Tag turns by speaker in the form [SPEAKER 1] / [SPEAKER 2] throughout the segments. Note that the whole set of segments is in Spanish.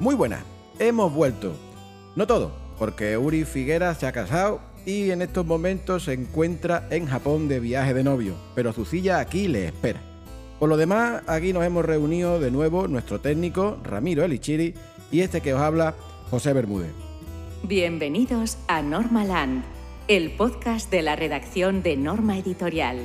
[SPEAKER 1] Muy buenas, hemos vuelto. No todo, porque Uri Figuera se ha casado y en estos momentos se encuentra en Japón de viaje de novio, pero su silla aquí le espera. Por lo demás, aquí nos hemos reunido de nuevo nuestro técnico Ramiro Elichiri y este que os habla, José Bermúdez.
[SPEAKER 2] Bienvenidos a Normaland, el podcast de la redacción de Norma Editorial.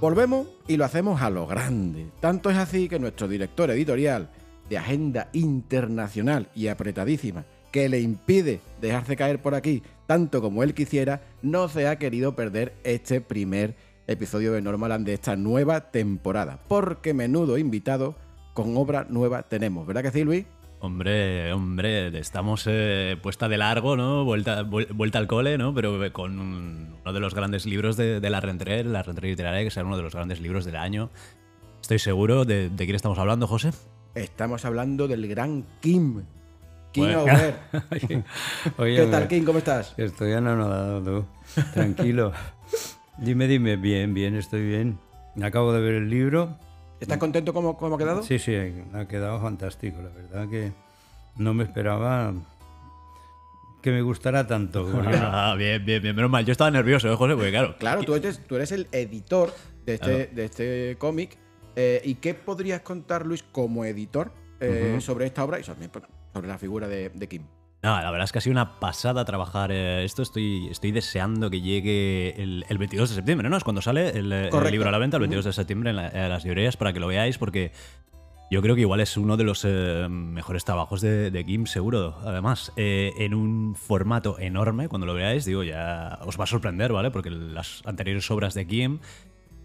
[SPEAKER 1] Volvemos y lo hacemos a lo grande. Tanto es así que nuestro director editorial, de agenda internacional y apretadísima, que le impide dejarse caer por aquí tanto como él quisiera, no se ha querido perder este primer episodio de Normaland de esta nueva temporada. Porque menudo invitado con obra nueva tenemos, ¿verdad que sí, Luis?
[SPEAKER 3] Hombre, hombre, estamos eh, puesta de largo, ¿no? Vuelta, vuelta al cole, ¿no? Pero con uno de los grandes libros de, la Rentrée, la Rentrée literaria, que será uno de los grandes libros del año. Estoy seguro de quién estamos hablando, José.
[SPEAKER 1] Estamos hablando del gran Kim. Kim Over. ¿Qué tal, Kim? ¿Cómo estás?
[SPEAKER 4] Estoy anonadado, tú. Tranquilo. dime, dime. Bien, bien, estoy bien. Acabo de ver el libro.
[SPEAKER 1] ¿Estás contento cómo, cómo ha quedado?
[SPEAKER 4] Sí, sí, ha quedado fantástico. La verdad que no me esperaba que me gustara tanto.
[SPEAKER 3] Ah, bien, bien, bien. Menos mal. Yo estaba nervioso, ¿eh, José? Porque claro.
[SPEAKER 1] Claro, tú eres, tú eres el editor de este, de este cómic eh, ¿Y qué podrías contar, Luis, como editor eh, sobre esta obra y sobre, la figura de, Kim?
[SPEAKER 3] No, la verdad es que ha sido una pasada trabajar eh, esto. Estoy, estoy deseando que llegue el, 22 de septiembre, ¿no? Es cuando sale el, libro a la venta, el 22 de septiembre en, las librerías, para que lo veáis, porque yo creo que igual es uno de los mejores trabajos de, Kim, seguro. Además, en un formato enorme, cuando lo veáis, digo, ya os va a sorprender, ¿vale? Porque las anteriores obras de Kim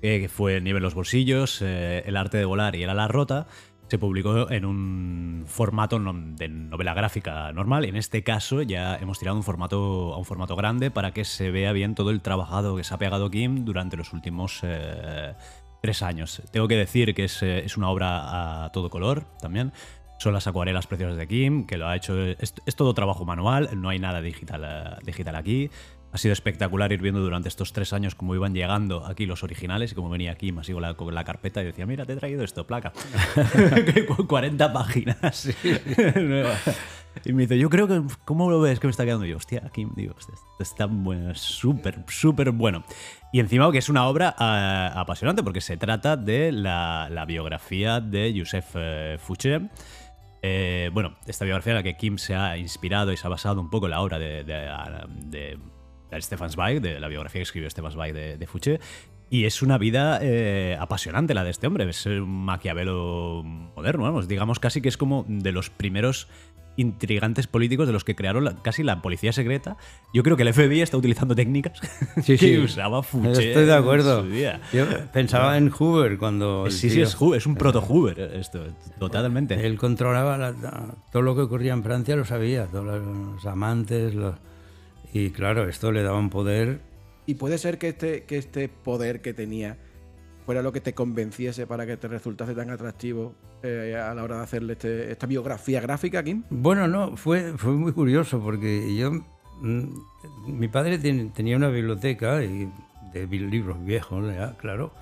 [SPEAKER 3] que fue Nieve en los bolsillos, eh, El arte de volar y El ala rota, se publicó en un formato de novela gráfica normal. En este caso ya hemos tirado un formato, a un formato grande para que se vea bien todo el trabajado que se ha pegado Kim durante los últimos eh, tres años. Tengo que decir que es, eh, es, una obra a todo color también. Son las acuarelas preciosas de Kim, que lo ha hecho. Es, es todo trabajo manual, no hay nada digital, digital aquí. Ha sido espectacular ir viendo durante estos tres años cómo iban llegando aquí los originales y cómo venía aquí más con la, con la carpeta y decía, mira, te he traído esto, placa. 40 páginas. y me dice, yo creo que, ¿cómo lo ves que me está quedando? yo, hostia, aquí, digo, está bueno, súper, súper bueno. Y encima que es una obra ah, apasionante porque se trata de la, biografía de Joseph eh, Fouché. Eh, bueno, esta biografía en la que Kim se ha inspirado y se ha basado un poco en la obra de de Stefan Zweig, de la biografía que escribió Stefan Zweig de, de Fouché. Y es una vida eh, apasionante la de este hombre. Es un maquiavelo moderno, vamos. Digamos casi que es como de los primeros intrigantes políticos de los que crearon casi la policía secreta. Yo creo que el FBI está utilizando técnicas
[SPEAKER 4] sí,
[SPEAKER 3] que usaba Fouché.
[SPEAKER 4] Estoy de acuerdo. Yo pensaba en Hoover cuando.
[SPEAKER 3] Sí, sí, es, Hoover, es un proto-Hoover esto, totalmente.
[SPEAKER 4] Él controlaba todo lo que ocurría en Francia, lo sabía. Todos los amantes, los y claro, esto le daba un poder.
[SPEAKER 1] Y puede ser que este, que este poder que tenía fuera lo que te convenciese para que te resultase tan atractivo eh, a la hora de hacerle este, esta biografía gráfica, Kim?
[SPEAKER 4] Bueno, no, fue, fue muy curioso porque yo. Mm, mi padre tenía una biblioteca y de libros viejos, claro.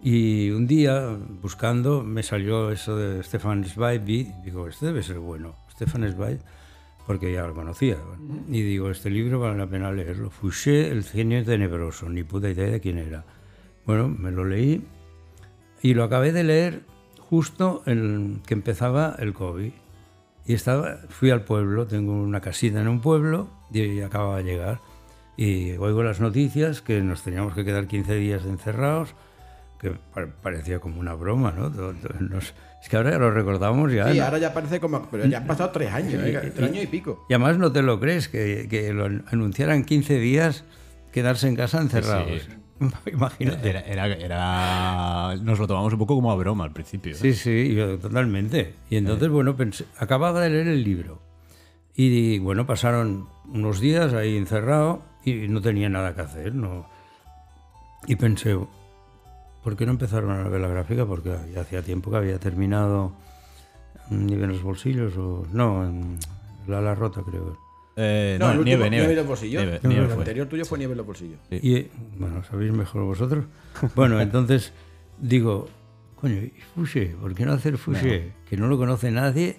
[SPEAKER 4] Y un día, buscando, me salió eso de Stefan Zweig. Y digo, este debe ser bueno. Stefan Zweig porque ya lo conocía. Y digo, este libro vale la pena leerlo. Fouché, el genio tenebroso, ni puta idea de quién era. Bueno, me lo leí y lo acabé de leer justo en que empezaba el COVID. Y estaba, fui al pueblo, tengo una casita en un pueblo y acababa de llegar. Y oigo las noticias que nos teníamos que quedar 15 días encerrados, que parecía como una broma, ¿no? Nos, es que ahora lo recordamos ya.
[SPEAKER 1] Sí, ahora ya parece como. Pero ya han pasado tres años, ¿eh? tres años y pico.
[SPEAKER 4] Y además no te lo crees, que, que lo anunciaran 15 días quedarse en casa encerrados. Imagínate.
[SPEAKER 3] Era, era, nos lo tomamos un poco como a broma al principio.
[SPEAKER 4] Sí, sí, totalmente. Y entonces, bueno, pensé, acababa de leer el libro. Y bueno, pasaron unos días ahí encerrado y no tenía nada que hacer. No. Y pensé, ¿Por qué no empezaron a ver la gráfica? Porque ya hacía tiempo que había terminado Nieve en los bolsillos o... No, en La La Rota creo.
[SPEAKER 3] Eh, no, nieve, nieve,
[SPEAKER 1] en los bolsillos. el anterior tuyo fue Nieve en los bolsillos.
[SPEAKER 4] Y, bueno, ¿sabéis mejor vosotros? Bueno, entonces digo, coño, ¿y Fouché? ¿Por qué no hacer Fouché? Que no lo conoce nadie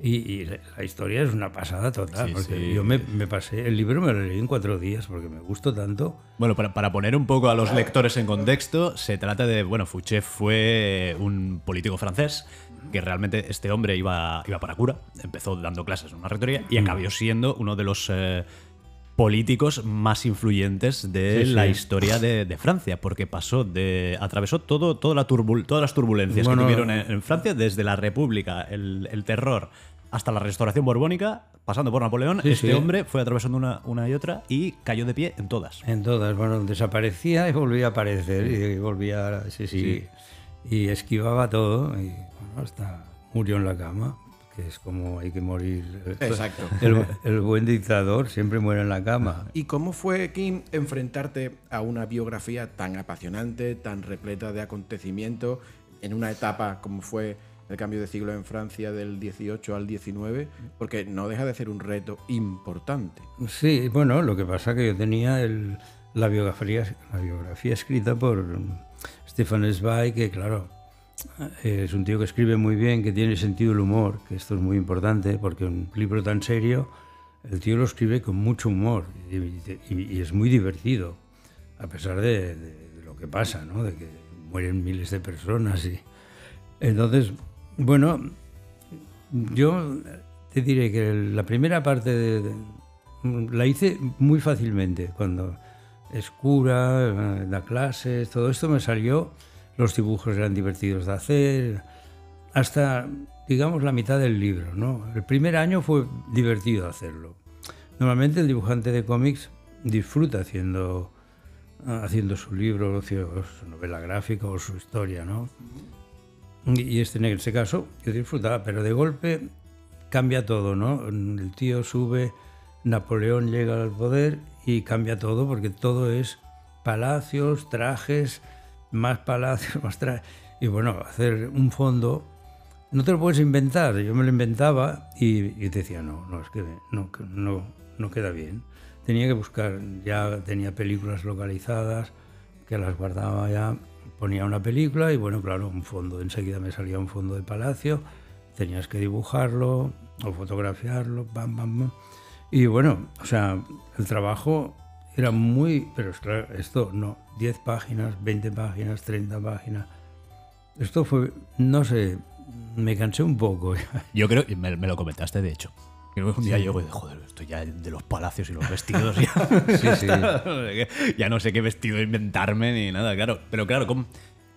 [SPEAKER 4] Y, la historia es una pasada total. porque Yo me, pasé, el libro me lo leí en cuatro días porque me gustó tanto.
[SPEAKER 3] Bueno, para, para, poner un poco a los lectores en contexto, se trata de, bueno, Fouché fue un político francés que realmente este hombre iba, iba para cura, empezó dando clases en una rectoría y mm. acabó siendo uno de los... Eh, políticos más influyentes de la historia de, Francia, porque pasó de. atravesó todo, toda la todas las turbulencias que tuvieron en, Francia, desde la República, el, terror, hasta la restauración borbónica, pasando por Napoleón. este hombre fue atravesando una, una y otra y cayó de pie en todas.
[SPEAKER 4] En todas, bueno, desaparecía y volvía a aparecer, y volvía. Sí, sí. Y esquivaba todo, y bueno, hasta murió en la cama es como hay que morir.
[SPEAKER 1] Exacto.
[SPEAKER 4] El, buen dictador siempre muere en la cama.
[SPEAKER 1] ¿Y cómo fue, Kim, enfrentarte a una biografía tan apasionante, tan repleta de acontecimientos, en una etapa como fue el cambio de siglo en Francia del 18 al 19? Porque no deja de ser un reto importante.
[SPEAKER 4] Sí, bueno, lo que pasa es que yo tenía la, biografía, la biografía escrita por Stefan Zweig, que claro, es un tío que escribe muy bien, que tiene sentido del humor, que esto es muy importante, porque un libro tan serio, el tío lo escribe con mucho humor y, es muy divertido, a pesar de, lo que pasa, ¿no? de que mueren miles de personas. Y... Entonces, bueno, yo te diré que la primera parte la hice muy fácilmente, cuando es cura, da clases, todo esto me salió los dibujos eran divertidos de hacer, hasta, digamos, la mitad del libro. ¿no? El primer año fue divertido hacerlo. Normalmente el dibujante de cómics disfruta haciendo, su libro, su novela gráfica o su historia. ¿no? Y este, en este caso yo disfrutaba, pero de golpe cambia todo. ¿no? El tío sube, Napoleón llega al poder y cambia todo porque todo es palacios, trajes más palacios, más Y bueno, hacer un fondo no te lo puedes inventar. Yo me lo inventaba y, te decía, no, no, es que no, no, no queda bien. Tenía que buscar, ya tenía películas localizadas, que las guardaba ya, ponía una película y bueno, claro, un fondo, enseguida me salía un fondo de palacio, tenías que dibujarlo o fotografiarlo, bam, bam, bam. Y bueno, o sea, el trabajo era muy, pero claro, esto no, 10 páginas, 20 páginas, 30 páginas. Esto fue, no sé, me cansé un poco.
[SPEAKER 3] Yo creo, me, me lo comentaste de hecho. Un día yo, joder, estoy ya de los palacios y los vestidos. Ya, sí, sí. ya no sé qué vestido inventarme ni nada, claro. Pero claro, ¿cómo,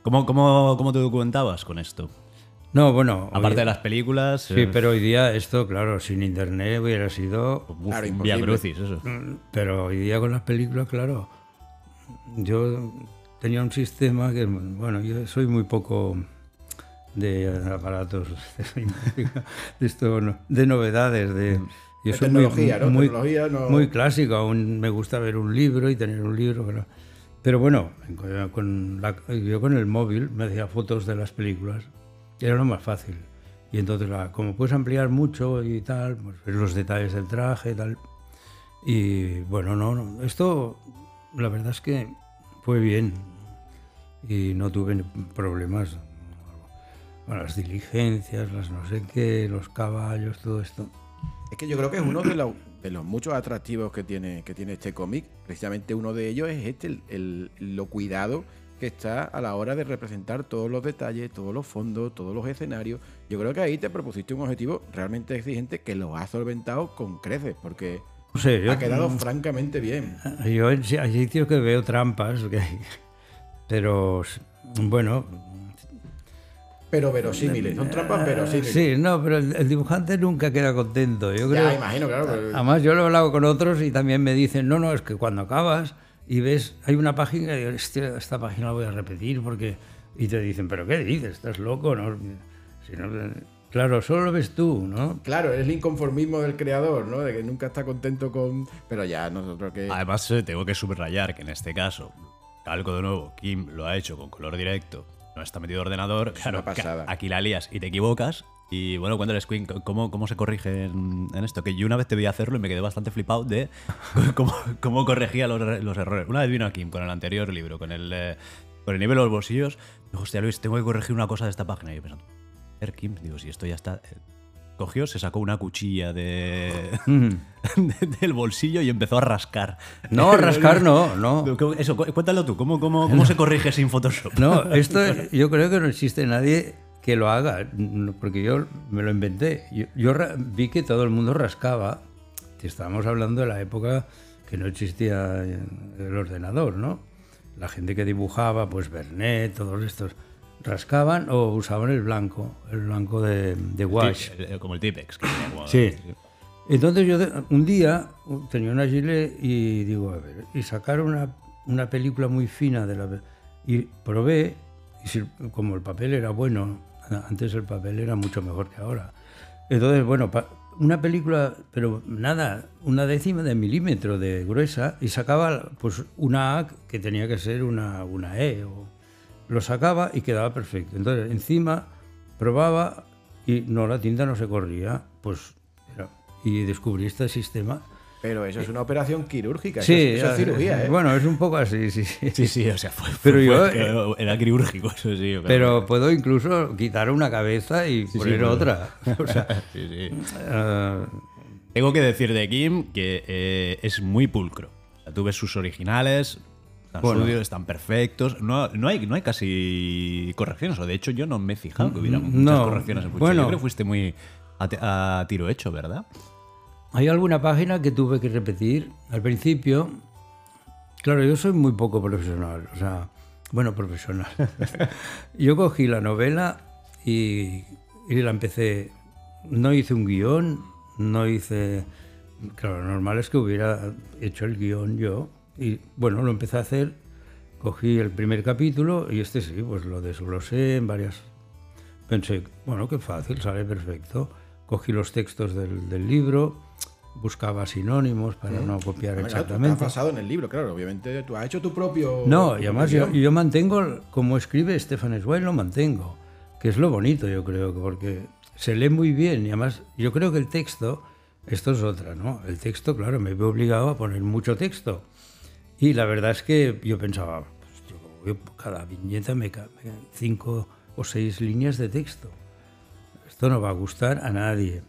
[SPEAKER 3] cómo, cómo, cómo te documentabas con esto?
[SPEAKER 4] No, bueno.
[SPEAKER 3] Aparte de las películas.
[SPEAKER 4] Sí, pero hoy día esto, claro, sin internet hubiera sido.
[SPEAKER 3] claro, crucis, eso.
[SPEAKER 4] Mm, pero hoy día con las películas, claro. Yo tenía un sistema que, bueno, yo soy muy poco de aparatos, de, esto, de novedades, de.
[SPEAKER 1] Yo soy tecnología,
[SPEAKER 4] muy,
[SPEAKER 1] ¿no?
[SPEAKER 4] muy, clásico, aún me gusta ver un libro y tener un libro. Pero, pero bueno, con yo con el móvil me hacía fotos de las películas era lo más fácil. Y entonces, como puedes ampliar mucho y tal, pues los detalles del traje y tal. Y bueno, no, no, esto la verdad es que fue bien y no tuve problemas. Las diligencias, las no sé qué, los caballos, todo esto.
[SPEAKER 1] Es que yo creo que es uno de los, de los muchos atractivos que tiene, que tiene este cómic. Precisamente uno de ellos es este, el, lo cuidado que está a la hora de representar todos los detalles, todos los fondos, todos los escenarios. Yo creo que ahí te propusiste un objetivo realmente exigente que lo has solventado con creces, porque ha quedado francamente bien.
[SPEAKER 4] Yo hay sitios que veo trampas, pero bueno.
[SPEAKER 1] Pero verosímiles, son trampas verosímiles.
[SPEAKER 4] Sí, no, pero el, dibujante nunca queda contento. Yo creo,
[SPEAKER 1] ya, imagino, claro.
[SPEAKER 4] Además, yo lo he hablado con otros y también me dicen, no, no, es que cuando acabas y ves, hay una página y esta página la voy a repetir porque... Y te dicen, pero ¿qué dices? ¿Estás loco? ¿No? Si no claro, solo lo ves tú, ¿no?
[SPEAKER 1] Claro, es el inconformismo del creador, ¿no? De que nunca está contento con... Pero ya nosotros que...
[SPEAKER 3] Además, eh, tengo que subrayar que en este caso, algo de nuevo, Kim lo ha hecho con color directo, no está metido ordenador, claro, aquí la lías y te equivocas y bueno, cuando eres Queen, ¿cómo, cómo se corrige en, esto? Que yo una vez te vi hacerlo y me quedé bastante flipado de cómo, cómo corregía los, los, errores. Una vez vino aquí con el anterior libro, con el, eh, con el nivel de los bolsillos. Dijo, hostia Luis, tengo que corregir una cosa de esta página. Y yo pensando, Kim, digo, si esto ya está. Eh, cogió, se sacó una cuchilla de, del bolsillo y empezó a rascar.
[SPEAKER 4] No, rascar no, no.
[SPEAKER 3] Eso, cuéntalo tú, ¿cómo, cómo, cómo se corrige sin Photoshop?
[SPEAKER 4] No, esto yo creo que no existe nadie que lo haga, porque yo me lo inventé. Yo, vi que todo el mundo rascaba. Estábamos hablando de la época que no existía el ordenador, ¿no? La gente que dibujaba, pues Bernet, todos estos, rascaban o usaban el blanco, el blanco de, de wash.
[SPEAKER 3] Como el Tipex. Que
[SPEAKER 4] sí. Entonces yo un día tenía una gilet y digo, a ver, y sacaron una, una película muy fina de la... Y probé, y como el papel era bueno, antes el papel era mucho mejor que ahora. Entonces, bueno, una película, pero nada, una décima de milímetro de gruesa y sacaba pues una A que tenía que ser una, una E. O, lo sacaba y quedaba perfecto. Entonces, encima probaba y no, la tinta no se corría. Pues, y descubrí este sistema
[SPEAKER 1] pero eso es una operación quirúrgica, sí, eso, es, cirugía, ¿eh?
[SPEAKER 4] Bueno, es un poco así, sí,
[SPEAKER 3] sí. Sí, sí, o sea, fue, pero yo, eh, era quirúrgico, eso sí.
[SPEAKER 4] Pero, puedo incluso quitar una cabeza y poner otra. O sea, sí, sí.
[SPEAKER 3] Uh, Tengo que decir de Kim que eh, es muy pulcro. O sea, tú ves sus originales, están bueno. están perfectos. No, no, hay, no hay casi correcciones. O de hecho, yo no me he fijado que hubiera muchas correcciones en Bueno, yo creo que fuiste muy a tiro hecho, ¿verdad?
[SPEAKER 4] Hay alguna página que tuve que repetir. Al principio, claro, yo soy muy poco profesional, o sea, bueno, profesional. yo cogí la novela y, y, la empecé. No hice un guion, no hice. Claro, lo normal es que hubiera hecho el guion yo. Y bueno, lo empecé a hacer. Cogí el primer capítulo y este sí, pues lo desglosé en varias. Pensé, bueno, qué fácil, sale perfecto. Cogí los textos del, del libro buscaba sinónimos para no copiar exactamente.
[SPEAKER 1] Claro, basado en el libro, claro, obviamente tú has hecho tu propio...
[SPEAKER 4] No, y además yo, yo, mantengo, como escribe Stefan Zweig, lo mantengo, que es lo bonito yo creo, porque se lee muy bien y además yo creo que el texto, esto es otra, ¿no? El texto, claro, me veo obligado a poner mucho texto. Y la verdad es que yo pensaba, pues, cada viñeta me cabe cinco o seis líneas de texto. Esto no va a gustar a nadie.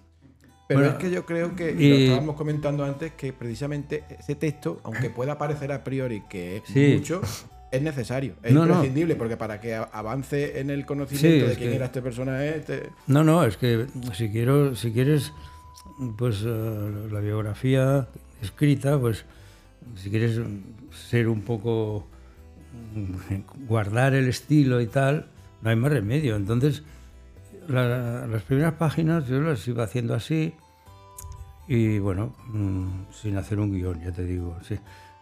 [SPEAKER 1] Pero es que yo creo que, y, lo estábamos comentando antes, que precisamente ese texto, aunque pueda parecer a priori que es mucho, es necesario, es imprescindible, porque para que avance en el conocimiento de quién era este personaje. Este...
[SPEAKER 4] No, no, es que si quiero, si quieres, pues uh, la biografía escrita, pues si quieres ser un poco guardar el estilo y tal, no hay más remedio. Entonces, las primeras páginas yo las iba haciendo así y bueno, mm, sin hacer un guion, ya te digo. Sí.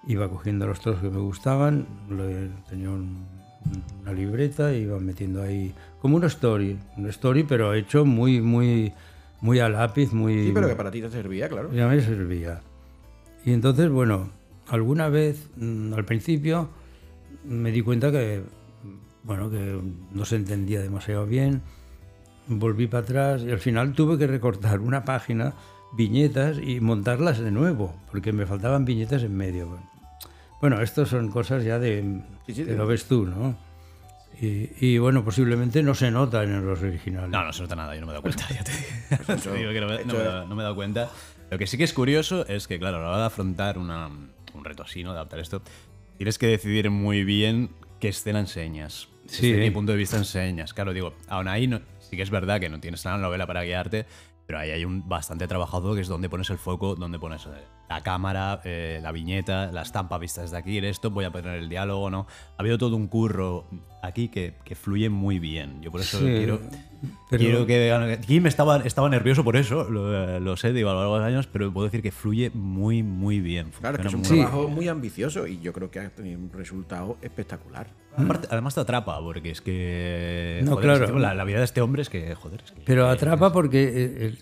[SPEAKER 4] Iba cogiendo los trozos que me gustaban, tenía una libreta y iba metiendo ahí como una story, una story pero hecho muy, muy, muy a lápiz, muy...
[SPEAKER 1] Sí, pero que para ti te servía, claro.
[SPEAKER 4] Ya me servía. Y entonces, bueno, alguna vez, mm, al principio, me di cuenta que, bueno, que no se entendía demasiado bien volví para atrás y al final tuve que recortar una página, viñetas y montarlas de nuevo, porque me faltaban viñetas en medio. Bueno, esto son cosas ya de... que lo ves tú, ¿no? Y, bueno, posiblemente no se nota en los originales.
[SPEAKER 3] No, no se nota nada, yo no me he dado cuenta. Ya te, digo que no me, no, me he dado cuenta. Lo que sí que es curioso es que, claro, a la hora de afrontar una, un reto así, ¿no? De adaptar esto, tienes que decidir muy bien qué escena enseñas. Sí. Desde mi punto de vista enseñas. Claro, digo, aún ahí no, sí que es verdad que no tienes la novela para guiarte, pero ahí hay un bastante trabajado que es donde pones el foco, donde pones eh, la cámara, eh, la viñeta, la estampa vista desde aquí, esto, voy a poner el diálogo, ¿no? Ha habido todo un curro aquí que, que fluye muy bien. Yo por eso quiero, quiero que... Aquí me estaba, estaba nervioso por eso, lo, sé, digo, a lo largo de los años, pero puedo decir que fluye muy, muy bien.
[SPEAKER 1] Claro, que es un trabajo muy ambicioso y yo creo que ha tenido un resultado espectacular.
[SPEAKER 3] además te atrapa, porque es que. No, claro. la, vida de este hombre es que, joder.
[SPEAKER 4] Pero atrapa porque eh,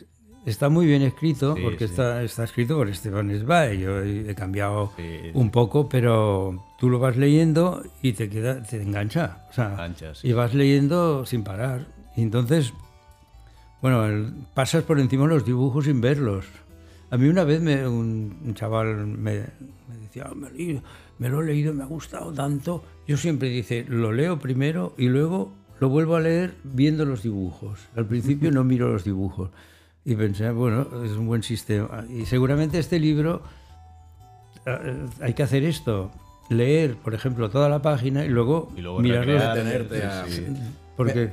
[SPEAKER 4] está muy bien escrito, porque Está, está escrito por Esteban Zweig. Yo he cambiado un poco, pero tú lo vas leyendo y te queda, te engancha. O sea, y vas leyendo sin parar. Y entonces, bueno, pasas por encima de los dibujos sin verlos. A mí una vez me, un, chaval me, decía, ah, me, me lo he leído, me ha gustado tanto yo siempre dice, lo leo primero y luego lo vuelvo a leer viendo los dibujos. Al principio no miro los dibujos. Y pensé, bueno, es un buen sistema. Y seguramente este libro, eh, hay que hacer esto, leer, por ejemplo, toda la página y luego,
[SPEAKER 3] Y luego recrear,
[SPEAKER 1] detenerte a-
[SPEAKER 3] sí, sí.
[SPEAKER 4] Porque,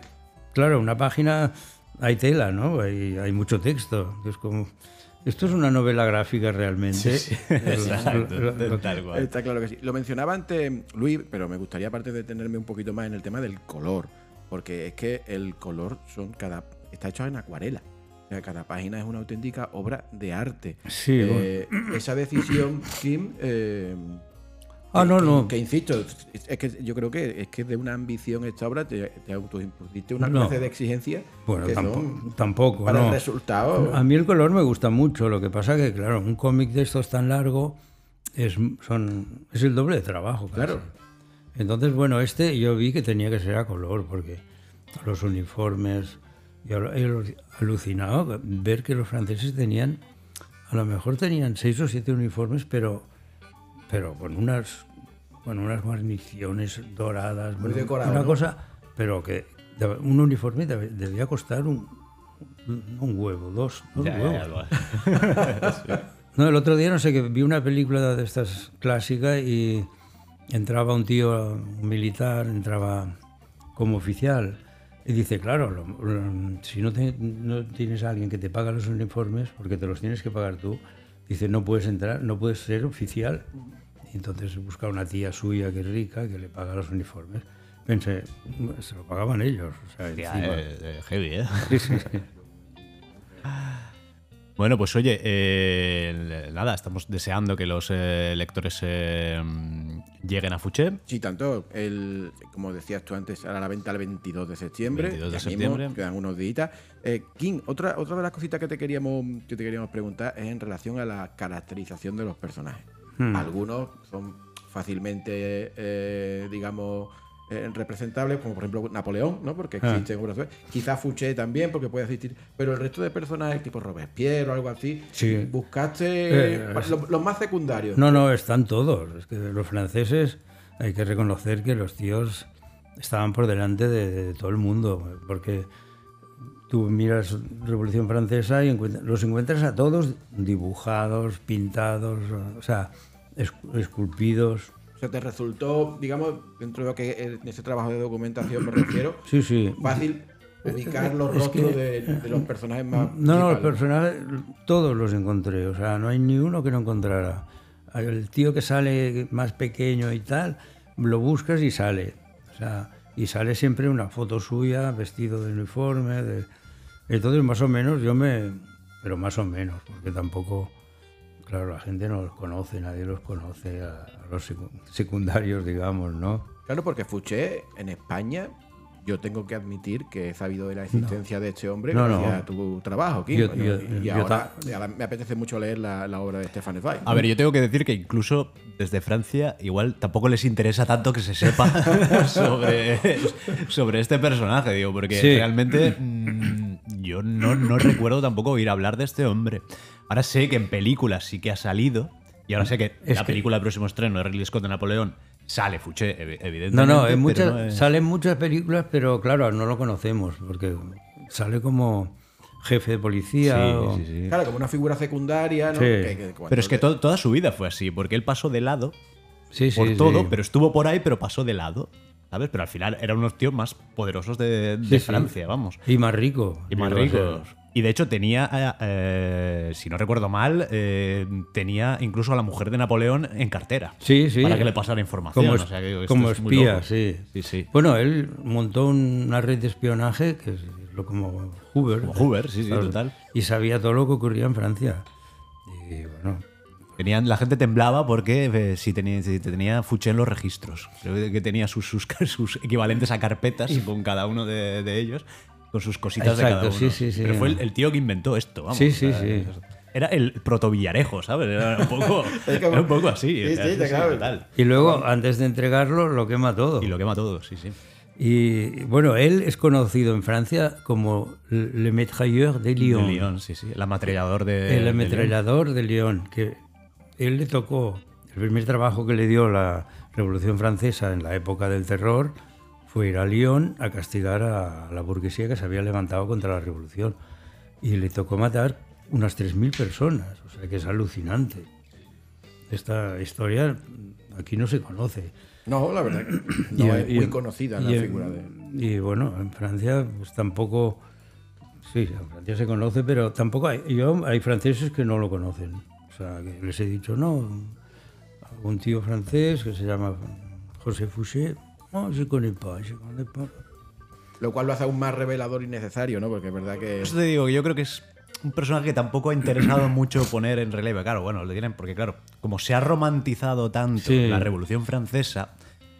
[SPEAKER 4] claro, una página hay tela, ¿no? Hay, hay mucho texto. Es como, esto es una novela gráfica realmente.
[SPEAKER 3] Exacto,
[SPEAKER 4] Lo- lo- lo-
[SPEAKER 3] tal cual.
[SPEAKER 1] Está claro que sí. Lo mencionaba antes Luis, pero me gustaría aparte detenerme un poquito más en el tema del color, porque es que el color son cada está hecho en acuarela. Cada página es una auténtica obra de arte.
[SPEAKER 4] Sí,
[SPEAKER 1] Eh, esa decisión, Kim, eh,
[SPEAKER 4] Ah, no,
[SPEAKER 1] que-
[SPEAKER 4] no.
[SPEAKER 1] Que insisto, es que yo creo que es que de una ambición esta obra te, te autoimpusiste una
[SPEAKER 4] No.
[SPEAKER 1] clase de exigencia
[SPEAKER 4] Bueno,
[SPEAKER 1] que
[SPEAKER 4] tampoco,
[SPEAKER 1] son
[SPEAKER 4] tampoco,
[SPEAKER 1] para
[SPEAKER 4] no.
[SPEAKER 1] el resultado.
[SPEAKER 4] A mí el color me gusta mucho, lo que pasa que, claro, un cómic de estos tan largo es, son, es el doble de trabajo. casi.
[SPEAKER 1] Claro.
[SPEAKER 4] Entonces, bueno, este yo vi que tenía que ser a color, porque los uniformes, yo he alu- alucinado ver que los franceses tenían, a lo mejor tenían seis o siete uniformes, pero, pero con unas, con unas guarniciones doradas,
[SPEAKER 1] Muy
[SPEAKER 4] bueno,
[SPEAKER 1] decorado,
[SPEAKER 4] una
[SPEAKER 1] ¿no?
[SPEAKER 4] cosa, pero que un uniforme debía costar un, un- huevo, dos, dos
[SPEAKER 3] Ya, ya,
[SPEAKER 4] huevos.
[SPEAKER 3] ya, lo-
[SPEAKER 4] No, el otro día no sé que vi una película de estas clásicas y entraba un tío un militar, entraba como oficial y dice, claro, lo- lo- si no, te- no tienes a alguien que te paga los uniformes, porque te los tienes que pagar tú, dice, no puedes entrar, no puedes ser oficial. Y entonces busca una tía suya que es rica, que le paga los uniformes. Pensé, se lo pagaban ellos. O sea,
[SPEAKER 3] Hostia,
[SPEAKER 4] encima.
[SPEAKER 3] eh, eh, heavy, ¿eh? Bueno, pues oye, eh, nada, estamos deseando que los eh, lectores eh, lleguen a Fuché.
[SPEAKER 1] Sí, tanto, el, como decías tú antes, a la venta el 22 de septiembre.
[SPEAKER 3] 22 de
[SPEAKER 1] mismo,
[SPEAKER 3] septiembre.
[SPEAKER 1] quedan unos días. Eh, King, otra, otra de las cositas que te, queríamos, que te queríamos preguntar es en relación a la caracterización de los personajes.
[SPEAKER 3] Hmm.
[SPEAKER 1] Algunos son fácilmente, eh, digamos, eh, representables, como por ejemplo Napoleón, ¿no? Porque
[SPEAKER 3] Ah.
[SPEAKER 1] existen obras de- Quizá Fouché también, porque puede existir. Pero el resto de personajes, tipo Robespierre o algo así,
[SPEAKER 4] Sí.
[SPEAKER 1] buscaste
[SPEAKER 4] Eh,
[SPEAKER 1] los, los más secundarios.
[SPEAKER 4] No, no, están todos. Es que los franceses hay que reconocer que los tíos estaban por delante de, de todo el mundo, porque tú miras Revolución Francesa y encuent- los encuentras a todos dibujados, pintados, o sea, es- esculpidos.
[SPEAKER 1] O sea, te resultó, digamos, dentro de lo que en ese trabajo de documentación me refiero,
[SPEAKER 4] Sí, sí.
[SPEAKER 1] fácil ubicar los
[SPEAKER 4] Es
[SPEAKER 1] rostros
[SPEAKER 4] que-
[SPEAKER 1] de, de los personajes más.
[SPEAKER 4] No, no, los personajes todos los encontré, o sea, no hay ni uno que no encontrara. El tío que sale más pequeño y tal, lo buscas y sale. O sea, y sale siempre una foto suya, vestido de uniforme. De... Entonces, más o menos, yo me. Pero más o menos, porque tampoco. Claro, la gente no los conoce, nadie los conoce, a, a los secu- secundarios, digamos, ¿no?
[SPEAKER 1] Claro, porque Fouché en España, yo tengo que admitir que he sabido de la existencia de este hombre
[SPEAKER 4] No, no.
[SPEAKER 1] gracias a tu trabajo, Kim.
[SPEAKER 4] Yo- yo-
[SPEAKER 1] y
[SPEAKER 4] yo
[SPEAKER 1] ahora, y ahora me apetece mucho leer la, la obra de Stefan Zweig.
[SPEAKER 3] A ver, yo tengo que decir que incluso desde Francia igual tampoco les interesa tanto que se sepa sobre, sobre este personaje, digo, porque
[SPEAKER 4] Sí.
[SPEAKER 3] realmente mm, yo no, no recuerdo tampoco oír hablar de este hombre. Ahora sé que en películas sí que ha salido, y ahora sé que
[SPEAKER 4] Es
[SPEAKER 3] la
[SPEAKER 4] que-
[SPEAKER 3] película de próximo estreno de Ridley Scott de Napoleón sale Fouché, ev- evidentemente.
[SPEAKER 4] No, no, en
[SPEAKER 3] pero
[SPEAKER 4] muchas,
[SPEAKER 3] no es-
[SPEAKER 4] salen muchas películas, pero claro, no lo conocemos, porque sale como jefe de policía.
[SPEAKER 3] Sí,
[SPEAKER 4] o-
[SPEAKER 3] sí, sí.
[SPEAKER 1] Claro, como una figura secundaria, ¿no?
[SPEAKER 4] Sí.
[SPEAKER 1] Que- que cuando
[SPEAKER 3] Pero es que to- toda su vida fue así, porque él pasó de lado por
[SPEAKER 4] sí.
[SPEAKER 3] todo, pero estuvo por ahí, pero pasó de lado. ¿Sabes? Pero al final eran unos tíos más poderosos de, de
[SPEAKER 4] Sí, sí.
[SPEAKER 3] Francia, vamos.
[SPEAKER 4] Y más rico.
[SPEAKER 3] Y más ricos. Y de hecho tenía, eh, eh, si no recuerdo mal, eh, tenía incluso a la mujer de Napoleón en cartera.
[SPEAKER 4] Sí, sí.
[SPEAKER 3] Para que le pasara información.
[SPEAKER 4] Como,
[SPEAKER 3] o sea, que digo, esto
[SPEAKER 4] como
[SPEAKER 3] es
[SPEAKER 4] espía, sí.
[SPEAKER 3] Sí, sí.
[SPEAKER 4] Bueno, él montó una red de espionaje, que es lo como Hoover.
[SPEAKER 3] Como Hoover, sí, sí, total.
[SPEAKER 4] Y sabía todo lo que ocurría en Francia. Y bueno,
[SPEAKER 3] Tenían, la gente temblaba porque eh, si, tenía, si tenía Fouché en los registros. Creo que tenía sus, sus, sus equivalentes a carpetas con cada uno de, de ellos, con sus cositas de cada
[SPEAKER 4] Exacto,
[SPEAKER 3] uno.
[SPEAKER 4] sí, sí, sí.
[SPEAKER 3] Pero fue el, el tío que inventó esto, vamos.
[SPEAKER 4] Sí, sí, sí.
[SPEAKER 3] Era el proto Villarejo, ¿sabes? Era un poco,
[SPEAKER 1] Es como-
[SPEAKER 3] era un poco así.
[SPEAKER 1] Sí,
[SPEAKER 3] o sea,
[SPEAKER 1] sí, te claro.
[SPEAKER 4] y luego, antes de entregarlo, lo quema todo.
[SPEAKER 3] Y lo quema todo, sí, sí.
[SPEAKER 4] Y bueno, él es conocido en Francia como Le Métrailleur de Lyon.
[SPEAKER 3] De Lyon, sí, sí. El ametrallador de.
[SPEAKER 4] El
[SPEAKER 3] de
[SPEAKER 4] ametrallador de Lyon, que él le tocó, el primer trabajo que le dio la Revolución Francesa en la época del terror fue ir a Lyon a castigar a la burguesía que se había levantado contra la revolución. y le tocó matar unas 3.000 personas, o sea que es alucinante. Esta historia aquí no se conoce.
[SPEAKER 1] No, la verdad, no es muy conocida la figura de...
[SPEAKER 4] Y bueno, en Francia pues tampoco... Sí, en Francia se conoce, pero tampoco hay... Yo, hay franceses que no lo conocen. O sea, que les he dicho, no, un tío francés que se llama José Fouché, no, pas, je connais pas.
[SPEAKER 1] Lo cual lo hace aún más revelador y necesario, ¿no? Porque es verdad que...
[SPEAKER 3] Eso te digo, yo creo que es un personaje que tampoco ha interesado mucho poner en relieve. Claro, bueno, lo tienen porque, claro, como se ha romantizado tanto la Revolución Francesa,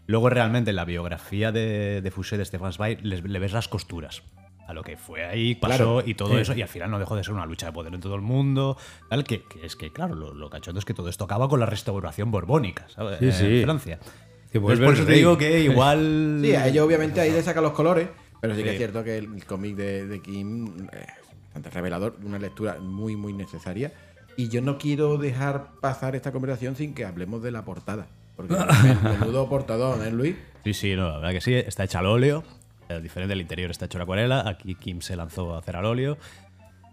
[SPEAKER 3] luego realmente en la biografía de, de Fouché, de Stéphane Zweig, le ves las costuras a lo que fue ahí, pasó y todo eso, y al final no dejó de ser una lucha de poder en todo el mundo, tal, que, es que, claro, lo, cachondo es que todo esto acaba con la restauración borbónica, ¿sabes? en Francia. Que por eso te digo que igual...
[SPEAKER 1] Sí, a ellos obviamente ahí le saca los colores, pero sí que es cierto que el, cómic de, Kim es bastante revelador, una lectura muy, muy necesaria, y yo no quiero dejar pasar esta conversación sin que hablemos de la portada. Porque menudo portadón, ¿eh, Luis?
[SPEAKER 3] Sí, sí, no, la verdad que sí, está hecha al óleo, el diferente, el interior está hecho en acuarela. Aquí Kim se lanzó a hacer al óleo.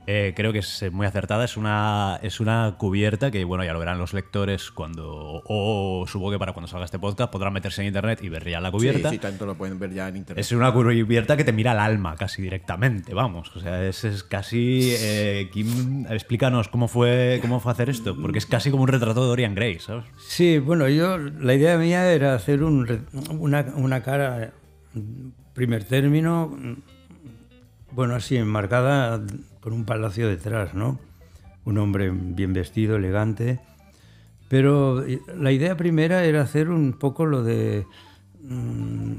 [SPEAKER 3] Eh, creo que es muy acertada. Es una, es una cubierta que, bueno, ya lo verán los lectores cuando. O, supongo que para cuando salga este podcast podrán meterse en internet y ver ya la cubierta.
[SPEAKER 1] Sí, sí, tanto lo pueden ver ya en internet.
[SPEAKER 3] Es una cubierta que te mira al alma casi directamente, vamos. O sea, es, es casi. Eh, Kim, explícanos cómo fue, cómo fue hacer esto, porque es casi como un retrato de Dorian Gray, ¿sabes?
[SPEAKER 4] Sí, bueno, yo. La idea mía era hacer un, una, una cara primer término, bueno, así enmarcada con un palacio detrás, ¿no? Un hombre bien vestido, elegante. Pero la idea primera era hacer un poco lo de...
[SPEAKER 3] Mm,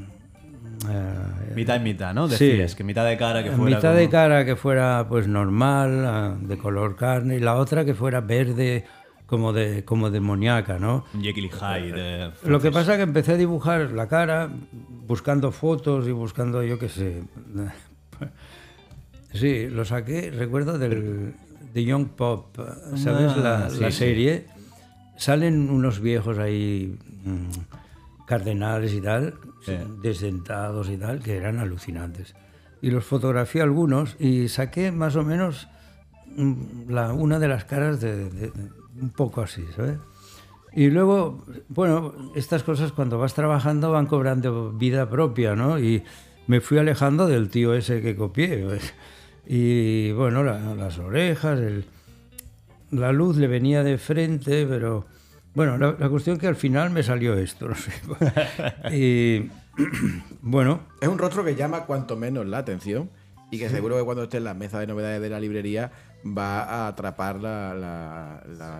[SPEAKER 3] eh, mitad y mitad, ¿no? Decías sí, que mitad de cara que fuera.
[SPEAKER 4] Mitad de cara que fuera pues normal, ah, de color carne, y la otra que fuera verde, como de como demoníaca, ¿no?
[SPEAKER 3] Jekyll y Hyde.
[SPEAKER 4] Lo que pasa es que empecé a dibujar la cara buscando fotos y buscando, yo qué sé. Sí, lo saqué, recuerdo del de Young Pop, ¿sabes? Ah, la, serie. Salen unos viejos ahí, mm, cardenales y tal, desdentados y tal, que eran alucinantes. Y los fotografié algunos y saqué más o menos mm, la, una de las caras de un poco así, ¿sabes? Y luego, bueno, estas cosas cuando vas trabajando van cobrando vida propia, ¿no? Y me fui alejando del tío ese que copié. Pues. Y bueno, las orejas, el, la luz le venía de frente, pero bueno, la, la, cuestión que al final me salió esto, no sé. y bueno.
[SPEAKER 1] Es un rostro que llama cuanto menos la atención y que seguro que cuando esté en la mesa de novedades de la librería va a atrapar la,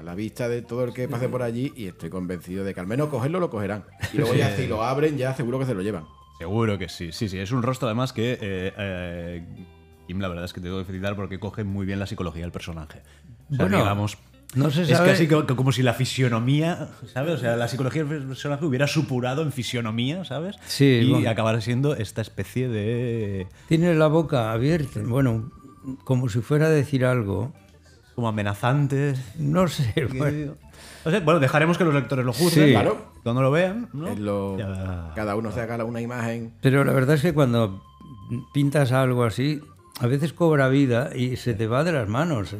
[SPEAKER 1] la, vista de todo el que pase por allí y estoy convencido de que al menos cogerlo lo cogerán. Y luego ya si lo abren ya seguro que se lo llevan.
[SPEAKER 3] Seguro que sí, sí, sí. Es un rostro además que... Eh, eh, Kim, la verdad es que te tengo que felicitar porque coge muy bien la psicología del personaje. O sea, digamos, no se sabe. Es casi como, si la fisionomía, ¿sabes? O sea, la psicología del personaje hubiera supurado en fisionomía, ¿sabes?
[SPEAKER 4] Sí.
[SPEAKER 3] Y acabara siendo esta especie de.
[SPEAKER 4] Tiene la boca abierta, bueno, como si fuera a decir algo.
[SPEAKER 3] Como amenazante.
[SPEAKER 4] No sé.
[SPEAKER 3] Bueno. dejaremos que los lectores lo juzguen, claro. Cuando lo vean,
[SPEAKER 1] Cada uno se haga una imagen.
[SPEAKER 4] Pero la verdad es que cuando pintas algo así, a veces cobra vida y se te va de las manos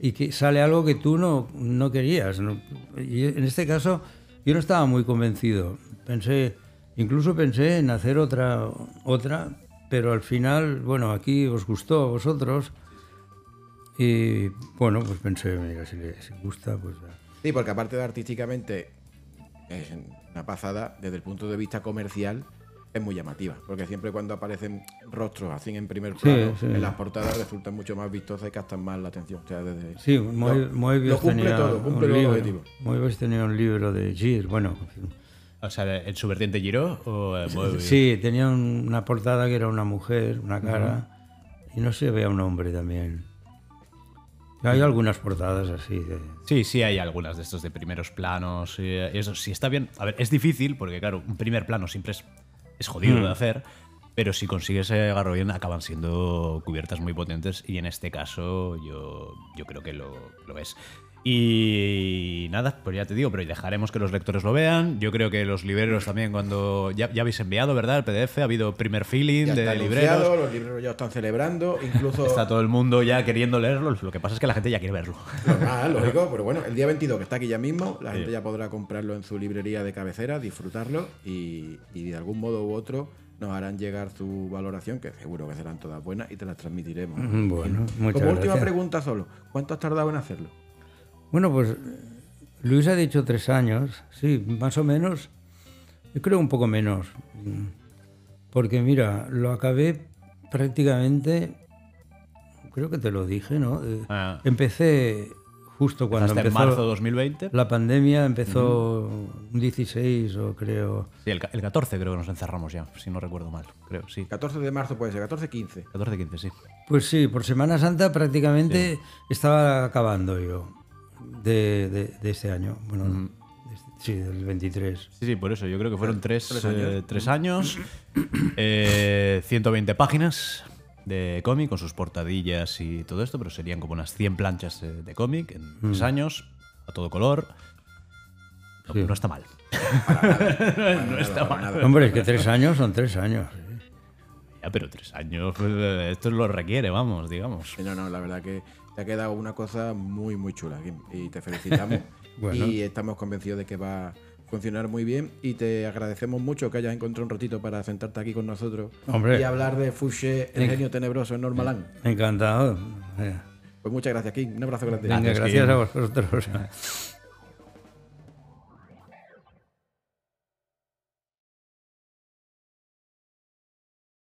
[SPEAKER 4] y que sale algo que tú no, no querías. Y en este caso yo no estaba muy convencido. Pensé, incluso pensé en hacer otra, otra, pero al final, bueno, aquí os gustó a vosotros. Y bueno, pues pensé, mira, si les gusta, pues...
[SPEAKER 1] Sí, porque aparte de artísticamente, es una pasada, desde el punto de vista comercial, es muy llamativa, porque siempre cuando aparecen rostros así en primer plano, en las portadas resultan mucho más vistosas y captan más la atención. O sea, desde,
[SPEAKER 4] sí, muy cumple todo, cumple los objetivos. Moebius tenía un libro de Gir, bueno...
[SPEAKER 3] O sea, ¿en su vertiente Giro o
[SPEAKER 4] Sí, tenía una portada que era una mujer, una cara, y no se veía un hombre también. Hay algunas portadas así.
[SPEAKER 3] Sí, sí, hay algunas de estos de primeros planos. Y eso sí está bien. A ver, es difícil porque, claro, un primer plano siempre es es jodido de mm. hacer, pero si consigues agarro bien acaban siendo cubiertas muy potentes y en este caso yo, yo creo que lo, lo es. Y nada, pues ya te digo, pero dejaremos que los lectores lo vean. Yo creo que los libreros también, cuando ya, ya habéis enviado, ¿verdad? El PDF, ha habido primer feeling
[SPEAKER 1] Ya
[SPEAKER 3] de libreros.
[SPEAKER 1] los libreros ya lo están celebrando, incluso...
[SPEAKER 3] Está todo el mundo ya queriendo leerlo. Lo que pasa es que la gente ya quiere verlo.
[SPEAKER 1] Normal, lógico, pero bueno, el día 22 que está aquí ya mismo, la gente ya podrá comprarlo en su librería de cabecera, disfrutarlo y, y de algún modo u otro nos harán llegar su valoración, que seguro que serán todas buenas y te las transmitiremos.
[SPEAKER 4] Mm, Bueno, muchas
[SPEAKER 1] Como última pregunta solo, ¿cuánto has tardado en hacerlo?
[SPEAKER 4] Bueno, pues Luis ha dicho tres años, sí, más o menos. Yo creo un poco menos. Porque mira, lo acabé prácticamente, creo que te lo dije, ¿no? Eh,
[SPEAKER 3] Ah.
[SPEAKER 4] Empecé justo cuando
[SPEAKER 3] Hasta en
[SPEAKER 4] empezó
[SPEAKER 3] marzo 2020.
[SPEAKER 4] la pandemia, empezó un 16 o creo.
[SPEAKER 3] Sí, el, el 14 creo que nos encerramos ya, si no recuerdo mal. Creo, sí.
[SPEAKER 1] 14 de marzo puede ser, 14-15.
[SPEAKER 3] 14-15, sí.
[SPEAKER 4] Pues sí, por Semana Santa prácticamente estaba acabando yo de, de- de este año. Bueno, de sí, del 23.
[SPEAKER 3] Sí, sí, por eso. Yo creo que fueron tres, eh, tres años, eh, 120 páginas de cómic con sus portadillas y todo esto, pero serían como unas 100 planchas de, de cómic en tres años, a todo color. No,
[SPEAKER 4] Sí.
[SPEAKER 3] no está mal.
[SPEAKER 1] no está mal.
[SPEAKER 4] Hombre, es que tres años son tres años. ¿eh?
[SPEAKER 3] Ya, pero tres años, pues, eh, esto lo requiere, vamos, digamos.
[SPEAKER 1] No, no, la verdad que te ha quedado una cosa muy, muy chula, Kim, y te felicitamos.
[SPEAKER 4] Bueno.
[SPEAKER 1] Y estamos convencidos de que va a funcionar muy bien. Y te agradecemos mucho que hayas encontrado un ratito para sentarte aquí con nosotros
[SPEAKER 4] Hombre.
[SPEAKER 1] y hablar de Fouché, el genio tenebroso en Normalán.
[SPEAKER 4] Encantado. Eh,
[SPEAKER 1] Pues muchas gracias, Kim. Un abrazo grande.
[SPEAKER 4] Venga,
[SPEAKER 3] Gracias,
[SPEAKER 4] a vosotros.